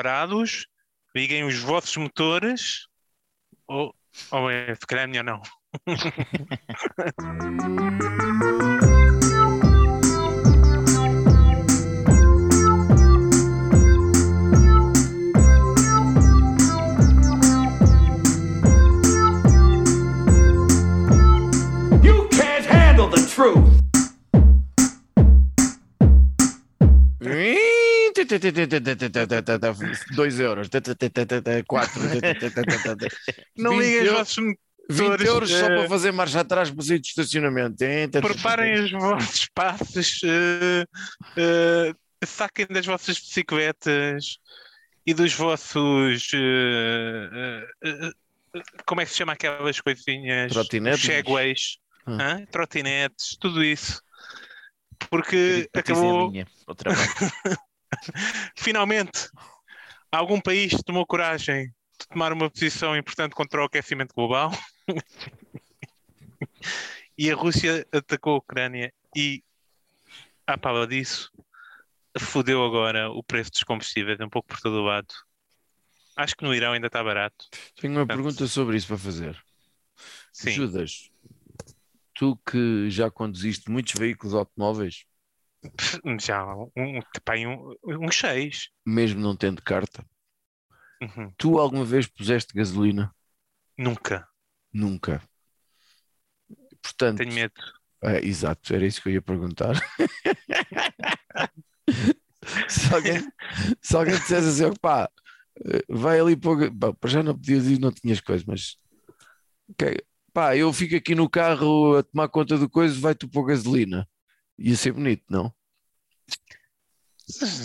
preparados, liguem os vossos motores, ou, ou é, se calhar é melhor não. 2 euros, 4. Não liguem os vossos 20 euros só para eh, fazer marcha atrás para sair de estacionamento. Preparem os vossos passos, eh, eh, saquem das vossas bicicletas e dos vossos. Como é que se chama aquelas coisinhas? Trotinetes. Segways, ah. trotinetes, tudo isso. Porque acabou. finalmente, algum país tomou coragem de tomar uma posição importante contra o aquecimento global. e a Rússia atacou a Ucrânia e, à pala disso, fodeu agora o preço dos combustíveis um pouco por todo o lado. Acho que no Irão ainda está barato. Tenho uma pergunta sobre isso para fazer. Sim. Judas, tu que já conduziste muitos veículos automóveis, Já um, pá, um, um seis. mesmo não tendo carta, Uhum. tu alguma vez puseste gasolina? Nunca. Nunca. Portanto, Tenho medo. É, exato, era isso que eu ia perguntar. se, alguém, se alguém dissesse assim, "Ó, pá, eh, vai ali para, o- pá, já não podias ir, não tinhas coisa, mas ok, pá, eu fico aqui no carro a tomar conta do coisa, vai tu pôr gasolina. Ia ser bonito, não?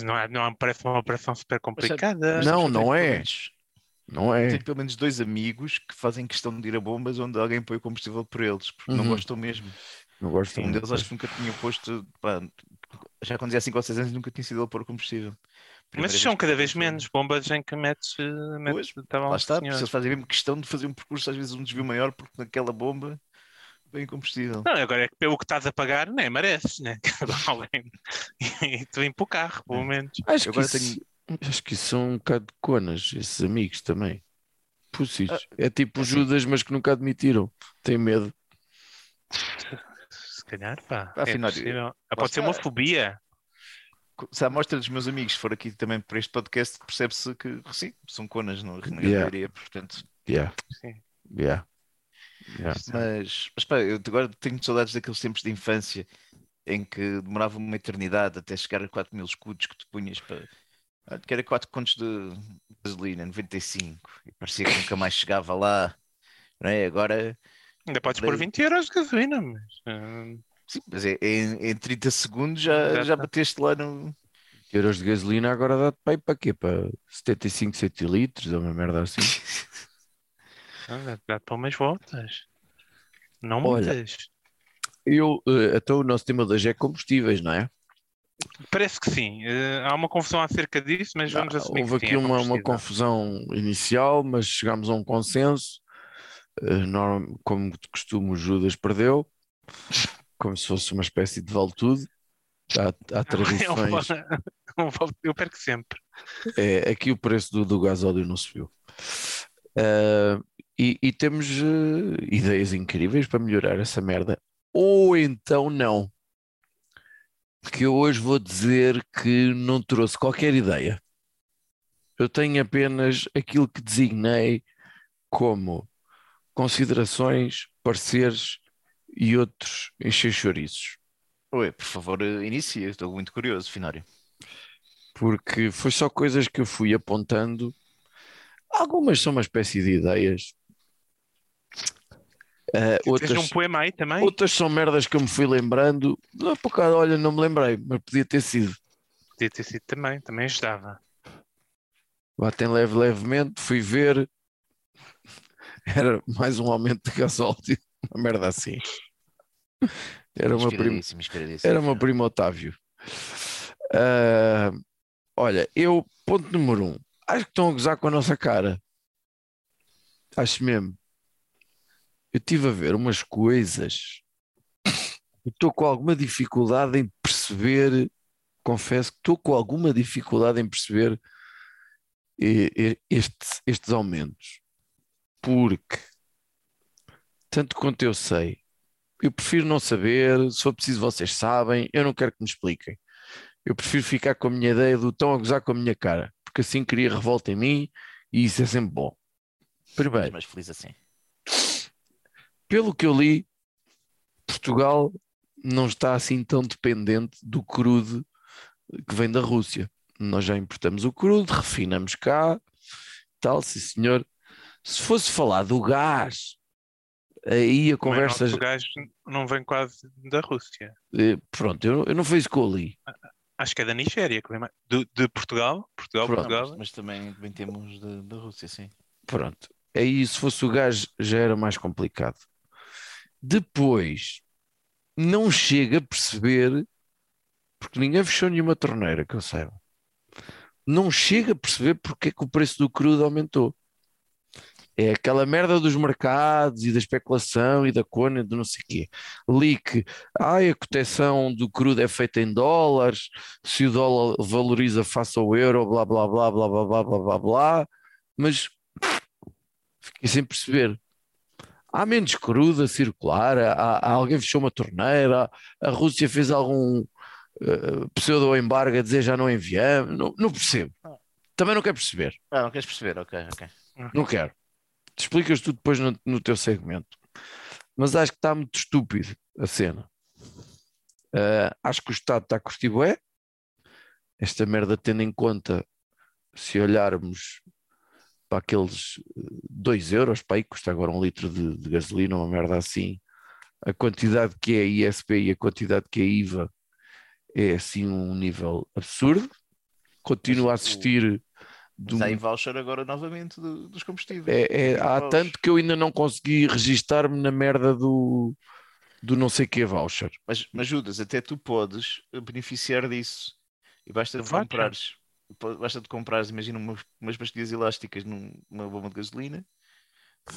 Não, é, não me parece uma operação super complicada. Não, Eu não tenho é. Não é? Tenho pelo menos dois amigos que fazem questão de ir a bombas onde alguém põe o combustível por eles, porque não Uhum. gostam mesmo. Não gosto Um deles acho que nunca tinha posto, pá, já quando dizia 5 ou 6 anos nunca tinha sido ele pôr o combustível. Primeira Mas são cada vez menos bombas em que metes. eh, metes tá bom, Lá está, senhor. porque eles fazem mesmo questão de fazer um percurso, às vezes um desvio maior, porque naquela bomba vem combustível. Não, agora é que pelo que estás a pagar, nem mereces, né? Alguém- e tu vem para o carro, pelo menos. Acho que, Agora isso, acho que isso são um bocado de conas, esses amigos também. Pussies. é tipo os Judas, mas que nunca admitiram. Tem medo. Se calhar, pá. É afinal. Ah, lá pode ser uma fobia. Se a amostra dos meus amigos for aqui também para este podcast, percebe-se que sim, são conas, não na Yeah. portanto. Yeah. Sim. Yeah. Yeah. Mas, mas pá, eu agora tenho saudades daqueles tempos de infância em que demorava uma eternidade até chegar a 4 mil escudos que tu punhas para. Que era 4 contos de gasolina, 95, e parecia que nunca mais chegava lá. Não é? Agora, Ainda podes Daí- pôr 20 euros de gasolina, mas. ah, sim, mas é, em, em 30 segundos já, Já já bateste lá no. euros de gasolina agora dá-te para ir para quê? Para 75 centilitros ou uma merda assim? ah, dá para umas voltas. Não Olha. muitas. Eu, eh, então o nosso tema de hoje é combustíveis, não é? Parece que sim. Eh, há uma confusão acerca disso, mas vamos Ah, assumir Houve aqui sim, é uma, uma confusão inicial, mas chegámos a um consenso. Eh, como de costume, o Judas perdeu, como se fosse uma espécie de vale-tudo. Há, há É tradições. vol- Eu perco sempre. É, aqui o preço do, do gasóleo não subiu. Ah, e, e temos eh, ideias incríveis para melhorar essa merda. Ou então não. Que eu hoje vou dizer que não trouxe qualquer ideia. Eu tenho apenas aquilo que designei como considerações, pareceres e outros encher-chouriços. Oi, por favor, inicia, estou muito curioso, Finório. porque foi só coisas que eu fui apontando. Algumas são uma espécie de ideias, Tens outras, um poema aí também? outras são merdas que eu me fui lembrando. Não, por acaso, olha, não me lembrei, mas podia ter sido. Podia ter sido também, também ajudava. Batem leve, levemente, fui ver. Era mais um aumento de gasóleo, uma merda assim. Era uma prima. Era o meu primo Otávio. Ah, olha, eu, ponto número um, acho que estão a gozar com a nossa cara. Acho mesmo. Eu estive a ver umas coisas. e Estou com alguma dificuldade em perceber. Confesso que estou com alguma dificuldade em perceber estes, aumentos, porque, tanto quanto eu sei, eu prefiro não saber, se for preciso vocês sabem, eu não quero que me expliquem. Eu prefiro ficar com a minha ideia do estão a gozar com a minha cara, porque assim cria revolta em mim e isso é sempre bom. Primeiro, mais feliz assim. Pelo que eu li, Portugal não está assim tão dependente do crudo que vem da Rússia. Nós já importamos o crudo, refinamos cá, tal, sim senhor. Se fosse falar do gás, aí a conversa. O gajo não vem quase da Rússia. eh, Pronto, eu, eu não que eu li. Acho que é da Nigéria que vem mais. De, de Portugal? Portugal, Pronto. Portugal. Mas, mas também, também temos da- da Rússia, sim. Pronto. Aí, se fosse o gás, já era mais complicado. Depois, não chega a perceber, porque ninguém fechou nenhuma torneira, que eu saiba. Não chega a perceber porque é que o preço do crudo aumentou. É aquela merda dos mercados e da especulação e da cona e do não sei o quê. Que ai, a cotação do crudo é feita em dólares, se o dólar valoriza face ao euro, blá blá blá blá blá blá blá blá blá, mas fiquei sem perceber. Há menos crudo a circular, há, há- alguém fechou uma torneira, a Rússia fez algum eh, pseudo-embargo a dizer já não enviamos, não, não percebo. Também não quero perceber, Ah, não queres perceber? Ok, ok. não quero. Te explicas tu depois no, no teu segmento. Mas acho que está muito estúpido a cena. Eh, acho que o Estado está a curtir bué. Esta merda tendo em conta, se olharmos para aqueles 2 euros, para aí custa agora um litro de, de gasolina, uma merda assim, a quantidade que é ISP e a quantidade que é IVA é assim um nível absurdo. Continuo a assistir de Mas há em voucher agora novamente do- dos combustíveis. é, é- há tanto que eu ainda não consegui registar-me na merda do, do não sei que voucher. Mas, mas Judas, até tu podes beneficiar disso. E basta Voucher? comprares, basta de comprares, imagina umas, umas pastilhas elásticas num- numa bomba de gasolina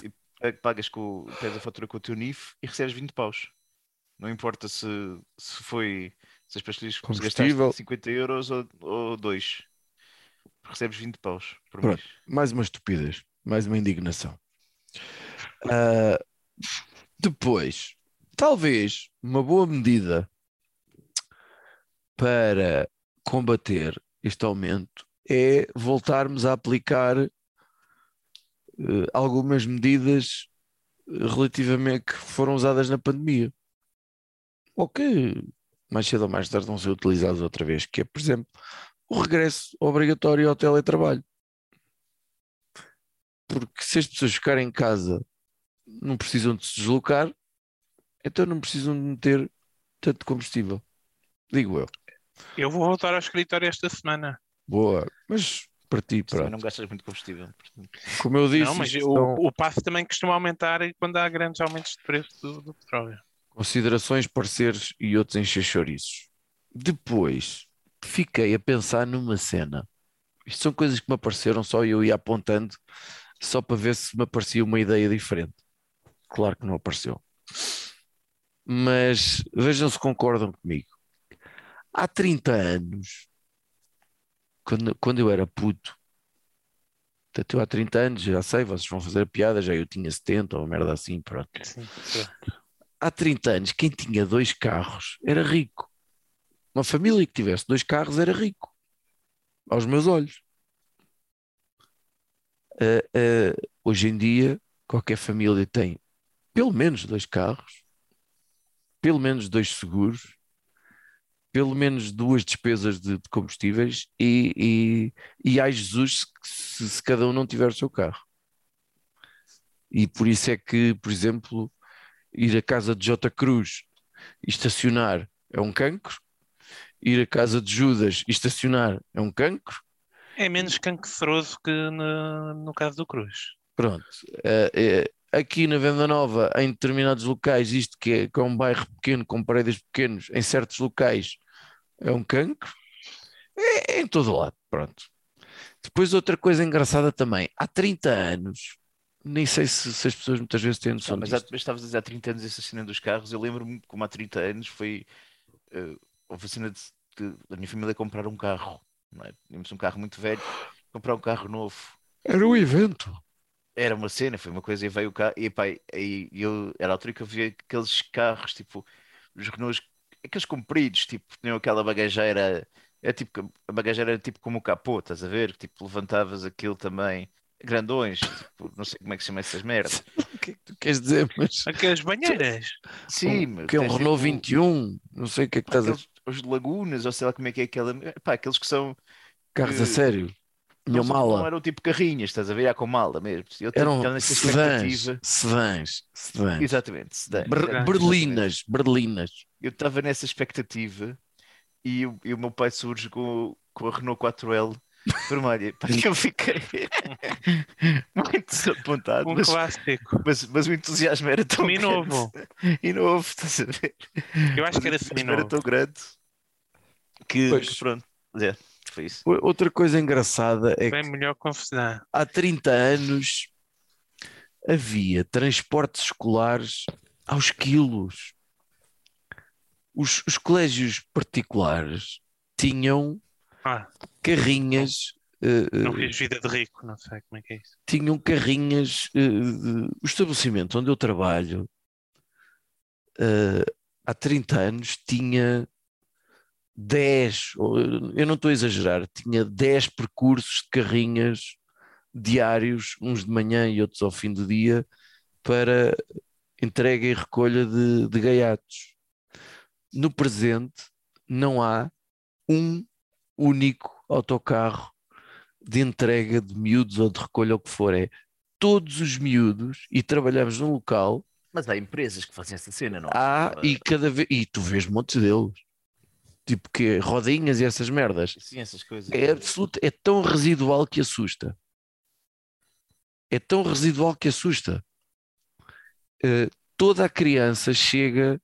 e pa- pagas com, pedes a fatura com o teu NIF e recebes 20 paus. Não importa se, se foi se as pastilhas gastaste 50 euros ou, ou 2. Recebes 20 paus por Pronto. mês. Mais uma estupidez, mais uma indignação. Ah, depois, talvez uma boa medida para combater este aumento é voltarmos a aplicar eh, algumas medidas relativamente que foram usadas na pandemia. Ou que mais cedo ou mais tarde vão ser utilizadas outra vez, que é, por exemplo, o regresso obrigatório ao teletrabalho. Porque se as pessoas ficarem em casa não precisam de se deslocar, então não precisam de meter tanto combustível. Digo eu. Eu vou voltar ao escritório esta semana. Boa. Mas para ti, pronto. não gastas muito combustível. portanto. Como eu disse, não, mas o, são o passo também costuma aumentar quando há grandes aumentos de preço do, do petróleo. considerações, pareceres e outros encher chouriços. Depois fiquei a pensar numa cena. Isto são coisas que me apareceram só e eu ia apontando só para ver se me aparecia uma ideia diferente. Claro que não apareceu. Mas vejam se concordam comigo. Há 30 anos, quando, quando eu era puto, portanto, eu há 30 anos, já sei, vocês vão fazer a piada, já eu tinha 70 ou uma merda assim, pronto Sim, há 30 anos, quem tinha dois carros era rico. Uma família que tivesse dois carros era rico, aos meus olhos. Ah, ah, hoje em dia, qualquer família tem pelo menos dois carros, pelo menos dois seguros, pelo menos duas despesas de, de combustíveis e, e, e ai Jesus se, se cada um não tiver o seu carro. E por isso é que, por exemplo, ir à casa de J. Cruz e estacionar é um cancro, ir à casa de Judas e estacionar é um cancro. É menos canceroso que no, no caso do Cruz. Pronto. Eh, eh, aqui na Venda Nova, em determinados locais, isto que é, que é um bairro pequeno, com paredes pequenos, em certos locais é um cancro. É, é em todo lado. Pronto. Depois outra coisa engraçada também, há 30 anos, nem sei se, se as pessoas muitas vezes têm noção Não, mas, há, mas estavas a dizer há 30 anos essa cena dos carros. Eu lembro-me como há 30 anos foi houve a cena de, de- da minha família comprar um carro. Não é? Tínhamos um carro muito velho comprar um carro novo. Era o evento. Era uma cena, foi uma coisa e veio o carro. E pá, e eu, era a altura que eu via aqueles carros, tipo, os Renaults, aqueles compridos, tipo, tinham aquela bagageira. É tipo, a bagageira era tipo como o capô, estás a ver? Tipo, levantavas aquilo também. Grandões, tipo, não sei como é que se chama essas merdas. O que é que tu queres dizer? Mas Aquelas banheiras. Sim, um, que é um Renault tipo, 21, não sei o que é que estás a aqueles, os de Lagunas, ou sei lá como é que é aquela. Pá, aqueles que são. carros a que- sério. Não, Minha são- não mala. eram tipo carrinhas, estás a ver? Com mala mesmo. Eu Eram estava nessa sedãs, expectativa. sedãs, sedãs. Exatamente, sedã, Ber- berlinas, berlinas. Eu estava nessa expectativa e, o- e o meu pai surge com, com a Renault 4L vermelha. Pá, que eu fiquei muito desapontado, Um mas, clássico. mas, mas o entusiasmo era tão Seminovo. grande. E novo, estás a ver? Eu acho que era O entusiasmo era seminovo. tão grande que, Pois. que pronto. É, O- Outra coisa engraçada é que Bem melhor confusão. há 30 anos havia transportes escolares aos quilos. Os, os colégios particulares tinham Ah, carrinhas, eh, eh, não fiz vida de rico, não sei como é que é isso. tinham carrinhas. de- o estabelecimento onde eu trabalho eh, há 30 anos tinha 10, ou, eu não estou a exagerar, tinha 10 percursos de carrinhas diários, uns de manhã e outros ao fim do dia, para entrega e recolha de, de gaiatos. No presente, não há um único autocarro de entrega de miúdos ou de recolha, o que for. É todos os miúdos, e trabalhamos num local, Mas há empresas que fazem essa cena, não? há e cada vez. E tu vês montes deles. Tipo que rodinhas e essas merdas. Sim, essas coisas. É absoluto, é tão residual que assusta. É tão residual que assusta. Eh, toda a criança chega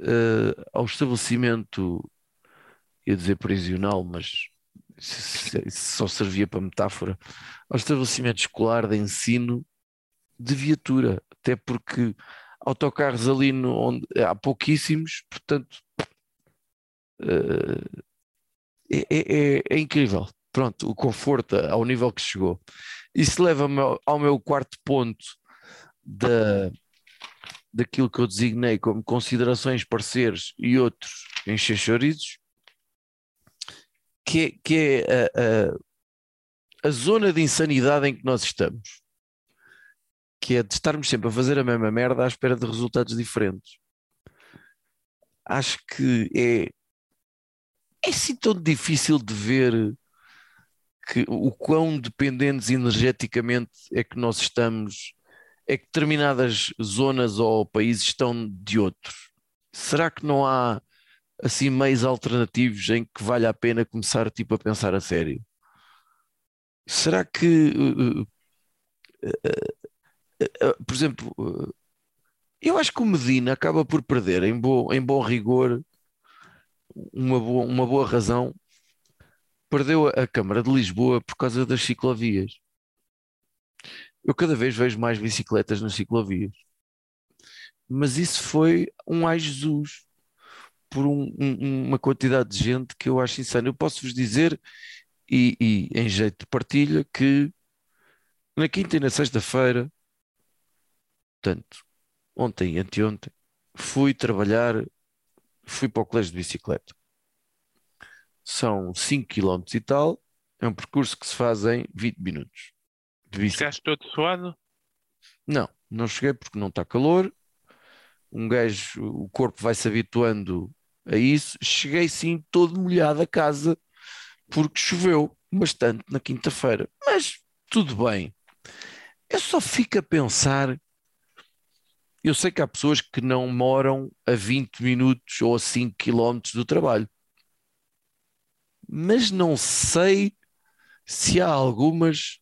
eh, ao estabelecimento, ia dizer prisional, mas isso, isso só servia para metáfora, ao estabelecimento escolar de ensino de viatura, até porque autocarros ali no, onde há pouquíssimos, portanto eh, é, é- é- incrível. Pronto, o conforto ao nível que chegou. Isso leva-me ao, ao meu quarto ponto da, daquilo que eu designei como considerações, pareceres e outros enxerchorizos, que é, que é a, a, a zona de insanidade em que nós estamos, que é de estarmos sempre a fazer a mesma merda à espera de resultados diferentes. Acho que é é assim tão difícil de ver que o quão dependentes energeticamente é que nós estamos, é que determinadas zonas ou países estão de outros. Será que não há assim meios alternativos em que vale a pena começar tipo a pensar a sério? Será que, uh, uh, uh, por exemplo, eu acho que o Medina acaba por perder em, bo em bom rigor uma boa, uma boa razão, perdeu a, Câmara de Lisboa por causa das ciclovias. Eu cada vez vejo mais bicicletas nas ciclovias. Mas isso foi um ai Jesus por um- um- uma quantidade de gente que eu acho insano. Eu posso vos dizer, e, e em jeito de partilha, que na quinta e na sexta-feira, portanto, ontem e anteontem, fui trabalhar fui para o colégio de bicicleta. São 5 km e tal, é um percurso que se faz em 20 minutos. Chegaste todo suado? Não, não cheguei porque não está calor. Um gajo, o corpo vai se habituando a isso. Cheguei sim todo molhado a casa porque choveu bastante na quinta-feira. Mas tudo bem. Eu só fico a pensar. Eu sei que há pessoas que não moram a 20 minutos ou a 5 quilómetros do trabalho. Mas não sei se há algumas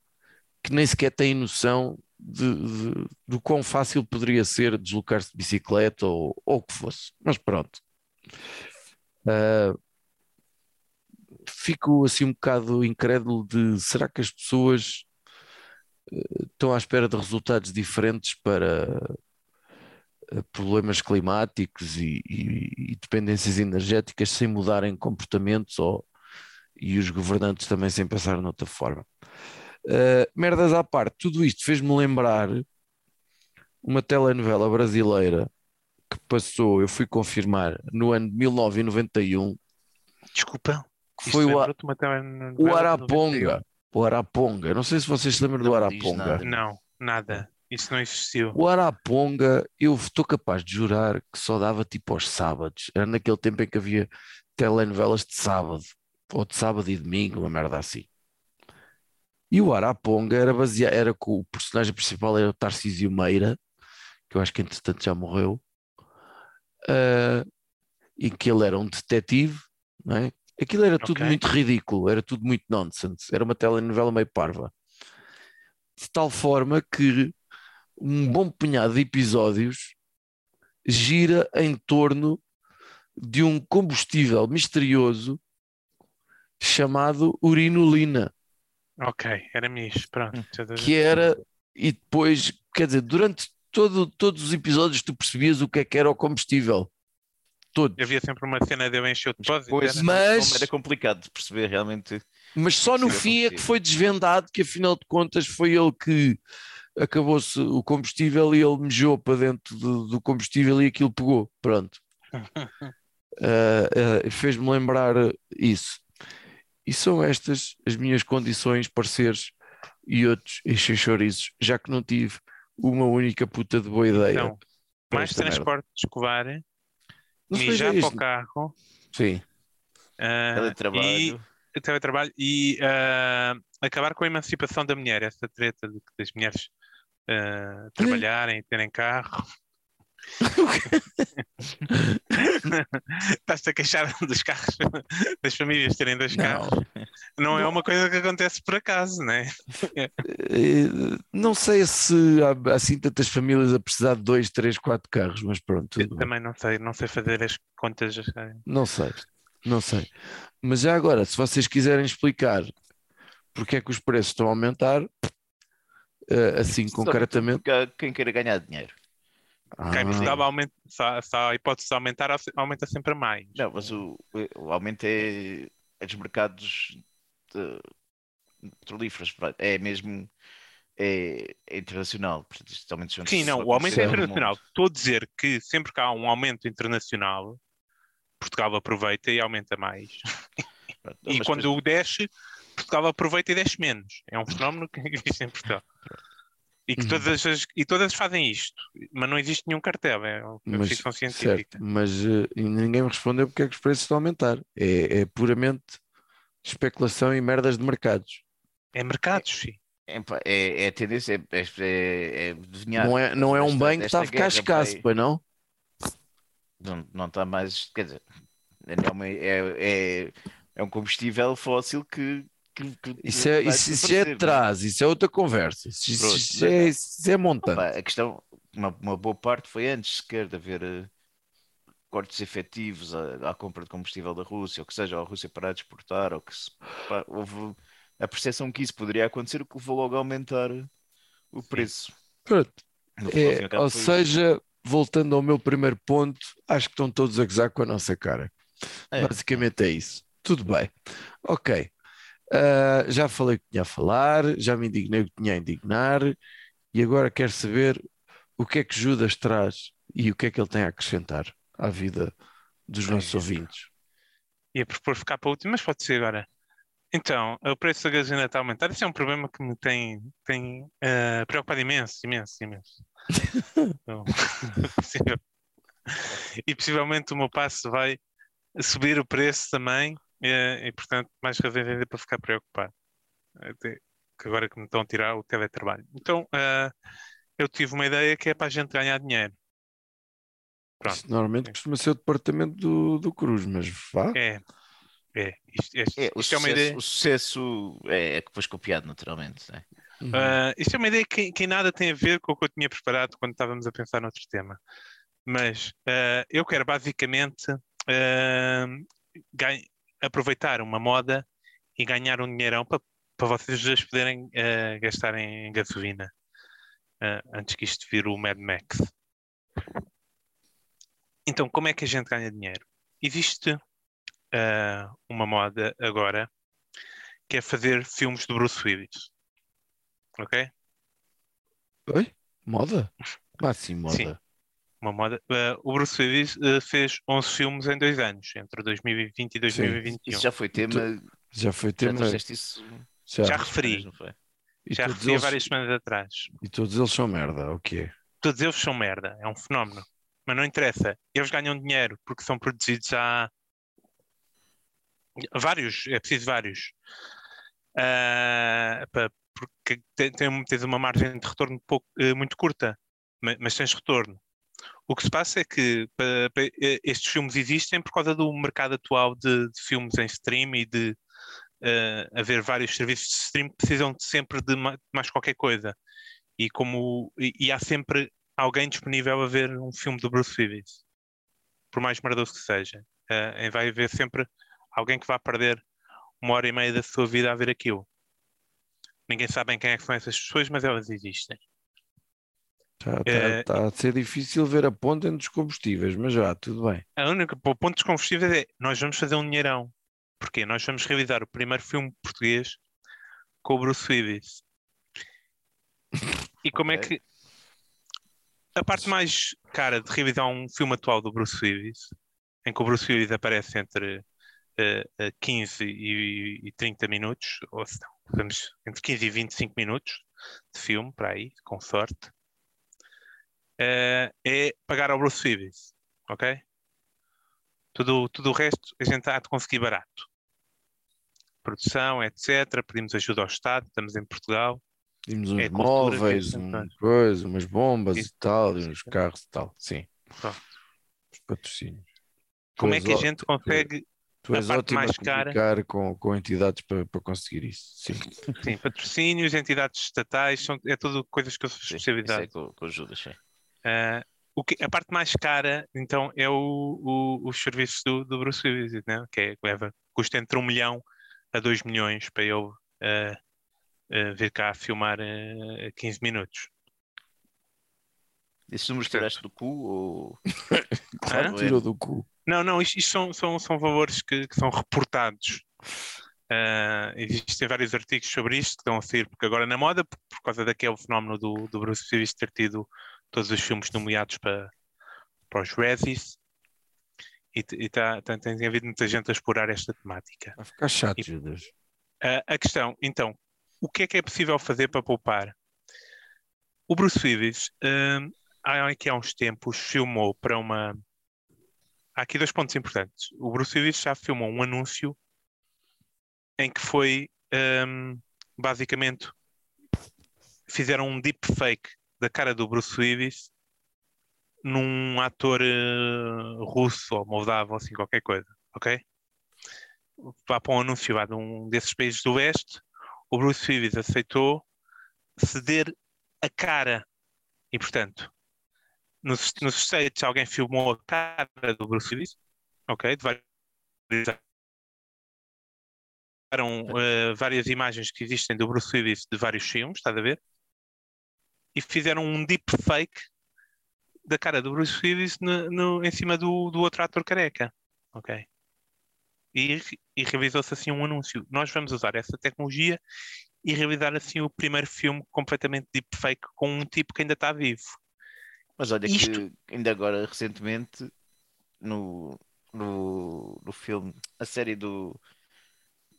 que nem sequer têm noção de, de- do quão fácil poderia ser deslocar-se de bicicleta ou, ou o que fosse. Mas pronto. Ah, fico assim um bocado incrédulo de será que as pessoas eh, estão à espera de resultados diferentes para problemas climáticos e, e- e dependências energéticas sem mudarem comportamentos ou e os governantes também sem pensar noutra forma. Uh, merdas à parte, tudo isto fez-me lembrar uma telenovela brasileira que passou, eu fui confirmar, no ano de 1991, Desculpa. que foi o, A- o Araponga. O Araponga, não sei se vocês se lembram do Não diz Araponga. nada. 91. Não, nada. Isso não existiu. O Araponga, eu estou capaz de jurar que só dava tipo aos sábados. Era naquele tempo em que havia telenovelas de sábado, ou de sábado e domingo, uma merda assim. E o Araponga era baseado, era com o personagem principal era o Tarcísio Meira, que eu acho que entretanto já morreu, ah, e que ele era um detetive, não é? Aquilo era tudo Ok. muito ridículo, era tudo muito nonsense, era uma telenovela meio parva. De tal forma que um bom punhado de episódios gira em torno de um combustível misterioso chamado urinolina, Ok, era misto. Pronto. a que era, e depois, quer dizer, durante todo, todos os episódios tu percebias o que é que era o combustível. Todos. Havia sempre uma cena de eu encher o depósito. Pois, era? Mas- como era complicado de perceber realmente. Mas só no fim é que foi desvendado que afinal de contas foi ele que acabou-se o combustível e ele mejou para dentro do, do combustível e aquilo pegou. Pronto. Ah, ah, Fez-me lembrar isso. E são estas as minhas condições, pareceres e outros encher chouriços, já que não tive uma única puta de boa ideia. Então, mais esta merda. transporte de escovar, Não mijar já para o carro, Sim. ah, Teletrabalho. e teletrabalho e ah, acabar com a emancipação da mulher, essa treta de, das mulheres ah, trabalharem, terem carro. Estás-te a queixar dos carros, das famílias terem dois carros. Não, Não é uma coisa que acontece por acaso, né? eh, não sei se há assim tantas famílias a precisar de dois, três, quatro carros, mas pronto. Também não sei, não sei fazer as contas. eh, Não sei, não sei. Mas já agora, se vocês quiserem explicar porque é que os preços estão a aumentar, eh, assim concretamente. Quem queira ganhar dinheiro. Quem Ah, precisava aumentar, só, só a hipótese de aumentar, aumenta sempre mais. Não, mas o, o aumento é, é dos mercados de petrolíferos. É mesmo é, é internacional. Portanto, Sim, não, o aumento é internacional. Estou a dizer que sempre que há um aumento internacional, Portugal aproveita e aumenta mais. Pronto, E quando depois- o desce, Portugal aproveita e desce menos. É um fenómeno que existe em Portugal. E que Uhum. todas as, e todas fazem isto, mas não existe nenhum cartel, é uma mas, ficção certo, científica. mas eh, ninguém me respondeu porque é que os preços estão a aumentar. É, é puramente especulação e merdas de mercados. É mercados, sim. É, é, é a tendência, é, é, é, é adivinhar. Não é, não é um Esta- bem que está a ficar escasso, pois não? Não, não está mais. Quer dizer, é, uma- é, é, é um combustível fóssil que. Que, que Isso, é, isso, isso é é? trás, isso é outra conversa. Isso, Pronto, isso é, isso é montante. Opa, a questão, uma, uma boa parte foi antes sequer de haver eh, cortes efetivos à, à compra de combustível da Rússia, ou que seja, a Rússia parar de exportar, ou que se, pá, houve a percepção que isso poderia acontecer, o que levou logo a aumentar o preço. Pronto. É, ou seja, voltando ao meu primeiro ponto, acho que estão todos a gozar com a nossa cara. É. Basicamente é isso. Tudo bem. Ok. Ah, já falei o que tinha a falar, já me indignei o que tinha a indignar, e agora quero saber o que é que Judas traz e o que é que ele tem a acrescentar à vida dos nossos ouvintes. Ia propor ficar para o último, mas pode ser agora. Então, o preço da gasolina está a aumentar. Isso é um problema que me tem, tem eh, preocupado imenso, imenso, imenso. Então, e possivelmente o meu passo vai subir o preço também, e portanto, mais razões ainda para ficar preocupado. Até que agora que me estão a tirar o teletrabalho. Então, eh, eu tive uma ideia que é para a gente ganhar dinheiro. Pronto. Isso normalmente costuma ser o departamento do, do Cruz, mas vá. É, é. Isto, isto- É, o, isto é uma sucesso, ideia. o sucesso é, é depois copiado naturalmente. né? Uhum. Ah, isto é uma ideia que, que nada tem a ver com o que eu tinha preparado quando estávamos a pensar noutro tema. Mas ah, eu quero basicamente ganha- aproveitar uma moda e ganhar um dinheirão para, para vocês dois poderem ah, gastar em gasolina ah, antes que isto vire o Mad Max. Então, como é que a gente ganha dinheiro? Existe ah, uma moda agora que é fazer filmes de Bruce Willis. Ok? Oi? Moda? Ah, sim, moda. Sim. Uma moda. Eh, o Bruce Willis eh, fez 11 filmes em dois anos, entre 2020 e 2021. Isso já foi tema. Já foi Já tema. trouxeste isso. Já. Já referi, Não foi? E, já referi há eles, várias semanas atrás. e todos eles são merda, o que é? Todos eles são merda, é um fenómeno. Mas não interessa. Eles ganham dinheiro porque são produzidos há vários, é preciso vários. Ah, pa- porque tens uma margem de retorno pouco, eh, muito curta, ma- mas tens retorno. O que se passa é que pa- pa- eh, estes filmes existem por causa do mercado atual de, de filmes em stream e de eh, haver vários serviços de stream que precisam de sempre de ma- mais qualquer coisa. E, como, e, e há sempre alguém disponível a ver um filme do Bruce Willis, por mais merdoso que seja. Eh, vai haver sempre alguém que vai perder uma hora e meia da sua vida a ver aquilo. Ninguém sabe quem é que são essas pessoas, mas elas existem. Está Eh, tá, a ser difícil ver a ponta entre os combustíveis, mas já, tudo bem. A única, o ponto dos combustíveis é nós vamos fazer um dinheirão. Porque nós vamos realizar o primeiro filme português com o Bruce Willis. E como é Ok. que a parte mais cara de realizar um filme atual do Bruce Willis, em que o Bruce Willis aparece entre eh, eh, 15 e, e 30 minutos, ou se não, vamos entre 15 e 25 minutos de filme, para aí, com sorte, eh, é pagar ao Bruce Willis, ok? Tudo, tudo o resto a gente há de conseguir barato. Produção, etc. Pedimos ajuda ao Estado, estamos em Portugal. Tínhamos uns É cultura móveis, é um coisa, umas bombas Isso. e tal, e uns carros e tal. Sim, Pronto. os patrocínios. Tu Como é és que a gente consegue, Tu a és parte ótimo a mais cara- comunicar com, com entidades para, para conseguir isso. Sim. sim, patrocínios, entidades estatais, são, é tudo coisas que eu sou Sim, especialidade. Isso é com, com ajuda, sim. Ah, o que, a parte mais cara, então, é o, o- os serviços do, do Bruce Willis, né? que é, leva, custa entre 1 milhão a 2 milhões para ele ah, ah, vir cá filmar ah, 15 minutos. Esses números tiraste do cu ou. Claro, que tirou do cu. Não, não, isto, isto são, são, são valores que, que são reportados. Ah, existem vários artigos sobre isto que estão a sair, porque agora na moda, por, por causa daquele fenómeno do, do Bruce Willis ter tido todos os filmes nomeados para, para os Razzies, e, e tá, tá- tem havido muita gente a explorar esta temática. Vai ficar chato, E- Judas. Ah, a questão, então, o que é que é possível fazer para poupar? O Bruce Willis, hum, há, aqui há uns tempos, filmou para uma. Há aqui dois pontos importantes. O Bruce Willis já filmou um anúncio em que foi hum, basicamente fizeram um deepfake da cara do Bruce Willis num ator eh, russo ou moldavo, assim, qualquer coisa, ok? Vá para um anúncio lá de um desses países do Oeste, o Bruce Willis aceitou ceder a cara. E, portanto, nos, nos States alguém filmou a cara do Bruce Willis, ok? De vários fizeram, eh, várias imagens que existem do Bruce Willis de vários filmes, estás a ver? E fizeram um deepfake da cara do Bruce Willis no, no- em cima do, do outro ator careca, ok? E, e realizou-se assim um anúncio. Nós vamos usar essa tecnologia e realizar assim o primeiro filme completamente deepfake com um tipo que ainda está vivo. Mas olha Isto- que ainda agora, recentemente, no, no, no filme, a série do,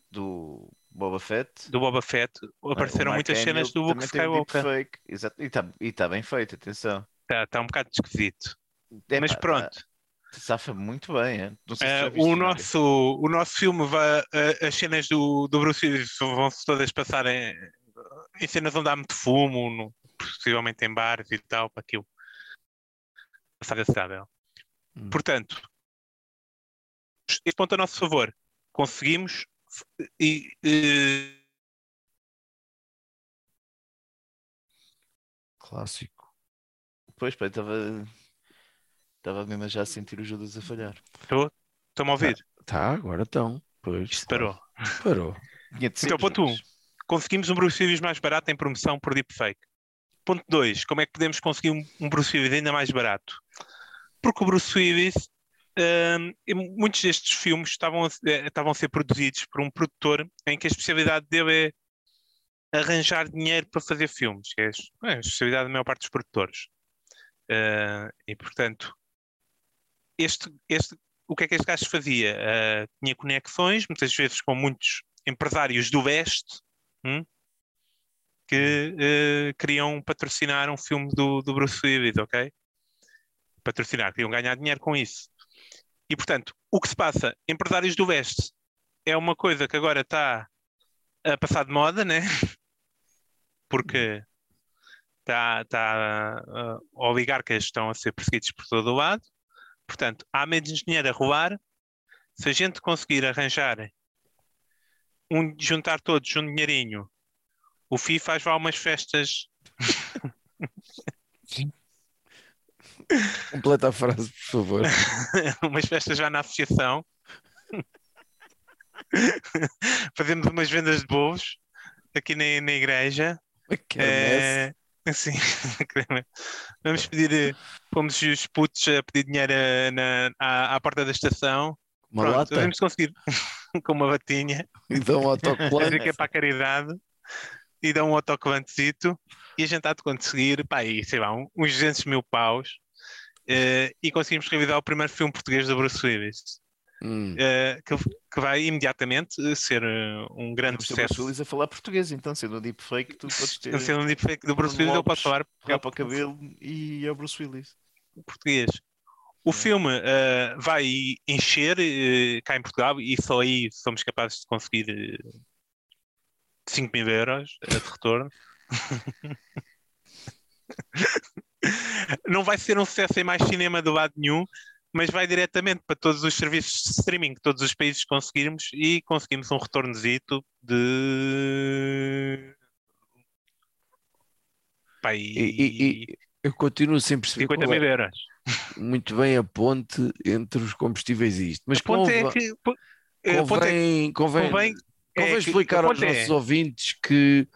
do Boba Fett, Do Boba Fett apareceram muitas Hamill cenas do Luke Skywalker. deepfake. Exato. E está e tá bem feito, atenção. Está tá um bocado esquisito. Epá, Mas pronto. tá- Safa muito bem, é? Não sei se viste, o, nosso, o nosso filme vai. eh, as cenas do, do Bruce Willis vão-se todas passar em, em cenas onde há muito fumo, no- possivelmente em bares e tal, para aquilo passar aceitável. Hum. Portanto, este ponto a nosso favor. Conseguimos e. eh, Clássico. Pois, pá, estava estava mesmo já a sentir o Judas a falhar. Estão-me a ouvir? Tá, agora estão. Pois. Isto parou. Parou. Então, ponto 1. Judas. Conseguimos um Bruce Willis mais barato em promoção por deepfake. Ponto 2. Como é que podemos conseguir um, um Bruce Willis ainda mais barato? Porque o Bruce Willis muitos destes filmes estavam a, eh, estavam a ser produzidos por um produtor em que a especialidade dele é arranjar dinheiro para fazer filmes, que é a é especialidade da maior parte dos produtores. Uh, e portanto, este, este, o que é que este gajo fazia? Uh, tinha conexões, muitas vezes com muitos empresários do Oeste, hum, que uh, queriam patrocinar um filme do, do Bruce Willis, ok? Patrocinar, queriam ganhar dinheiro com isso. E portanto, o que se passa? Empresários do Oeste é uma coisa que agora está a passar de moda, né? Porque está, está, uh, oligarcas estão a ser perseguidos por todo o lado. Portanto, há menos dinheiro a rolar. Se a gente conseguir arranjar, um, juntar todos um dinheirinho, o FI faz lá umas festas. Completa a frase, por favor. umas festas já na associação. Fazemos umas vendas de bolos aqui na, na igreja. É, sim, vamos pedir, eh, fomos os putos a pedir dinheiro eh, na, à, à porta da estação. Uma Pronto, lata Vamos conseguir com uma batinha, e dá um autocolante. que é para a caridade, e dá um autocolantezito, e a gente há de conseguir, pá, aí, sei lá, uns 200 mil paus, eh, e conseguimos realizar o primeiro filme português do Bruce Willis, Hum. eh, que, que vai imediatamente ser eh, um grande Vamos ter o Bruce sucesso. Willis a falar português, então, sendo um deepfake, tu podes ter Não sendo um deepfake do Bruce Willis, eu Lopes, posso falar rapa o cabelo e é o Bruce Willis. português. O filme eh, vai encher cá em Portugal e só aí somos capazes de conseguir eh, 5 mil euros de retorno. Não vai ser um sucesso em mais cinema do lado nenhum, mas vai diretamente para todos os serviços de streaming que todos os países conseguirmos e conseguimos um retornozito de. Pá, E, e- e eu continuo sem perceber 50 qual mil é euros. muito bem a ponte entre os combustíveis e isto. Mas A ponte é convém, que. é que convém, convém, convém, é convém que- explicar a aos é- nossos ouvintes que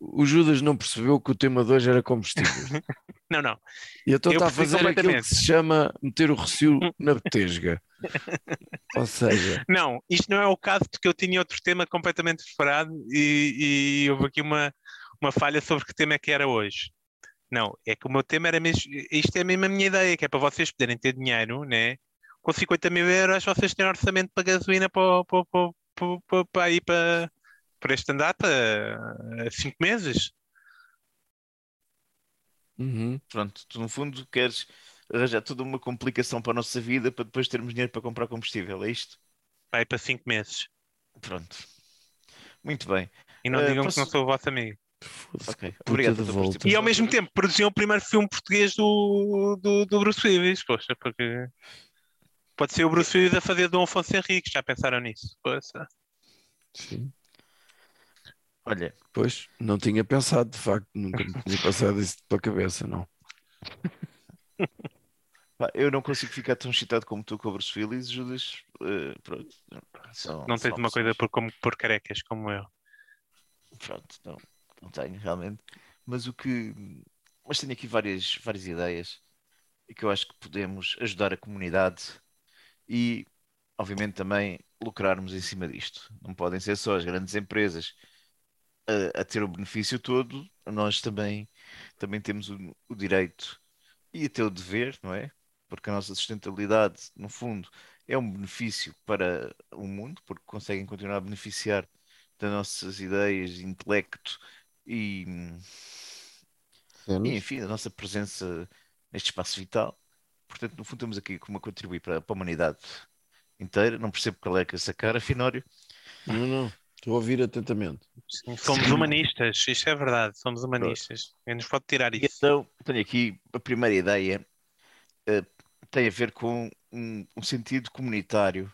o Judas não percebeu que o tema de hoje era combustíveis. Não, não. E então Eu está a fazer aquilo que se chama meter o recio na betesga. Ou seja, Não, isto não é o caso porque eu tinha outro tema completamente preparado e, e houve aqui uma, uma falha sobre que tema é que era hoje. Não, é que o meu tema era mesmo. Isto é mesmo a minha ideia, que é para vocês poderem ter dinheiro, né? Com 50 mil euros vocês têm orçamento para gasolina para, para, para, para, para, para ir para, para este andar para 5 meses. uhum, Pronto, tu no fundo queres arranjar toda uma complicação para a nossa vida para depois termos dinheiro para comprar combustível, é isto? Vai para 5 meses. Pronto. Muito bem. E não Eh, digam que posso- não sou o vosso amigo. foda-se, Ok. puta Obrigado de volta. E ao mesmo tempo produziam o primeiro filme português do, do, do Bruce Willis, poxa, porque pode ser o Bruce Willis a fazer Dom Afonso Henriques, já pensaram nisso? Poxa. Sim. Olha, Pois, não tinha pensado, de facto, nunca me tinha passado isso pela cabeça, não. eu não consigo ficar tão excitado como tu com o Bruce Willis, Judas. eh, pronto. São- Não tens uma coisa por, como, por carecas como eu. Pronto, não, não tenho realmente. Mas o que. Mas tenho aqui várias, várias ideias e que eu acho que podemos ajudar a comunidade e, obviamente, também lucrarmos em cima disto. Não podem ser só as grandes empresas a, a ter o benefício todo, nós também, também temos o, o direito e até o dever, não é? Porque a nossa sustentabilidade, no fundo, é um benefício para o mundo, porque conseguem continuar a beneficiar das nossas ideias, intelecto e, e, enfim, da nossa presença neste espaço vital. Portanto, no fundo, estamos aqui como a contribuir para, para a humanidade inteira. Não percebo qual é que é essa cara, Finório. Não, não, estou a ouvir atentamente. Sim, Somos humanistas, isto é verdade, somos humanistas. Quem nos pode tirar isso? então, tenho aqui a primeira ideia, eh, tem a ver com um, um sentido comunitário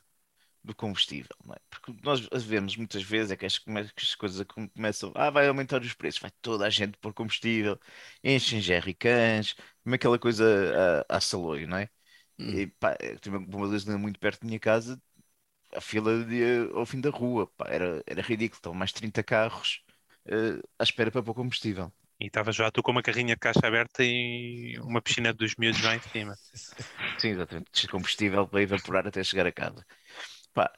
do combustível, não é? Porque nós vemos muitas vezes é que as, come- que as coisas come- começam, ah, vai aumentar os preços, vai toda a gente pôr combustível, enchem jerrycans, como aquela coisa a, a saloio, não é? Hum. E pá, eu tive uma gasolina muito perto da minha casa, a fila de, ao fim da rua, pá, era, era ridículo, estavam mais 30 carros eh, à espera para pôr combustível. E estava já tu com uma carrinha de caixa aberta e uma piscina dos miúdos lá em cima. Sim, exatamente. De combustível para evaporar até chegar a casa. Pá,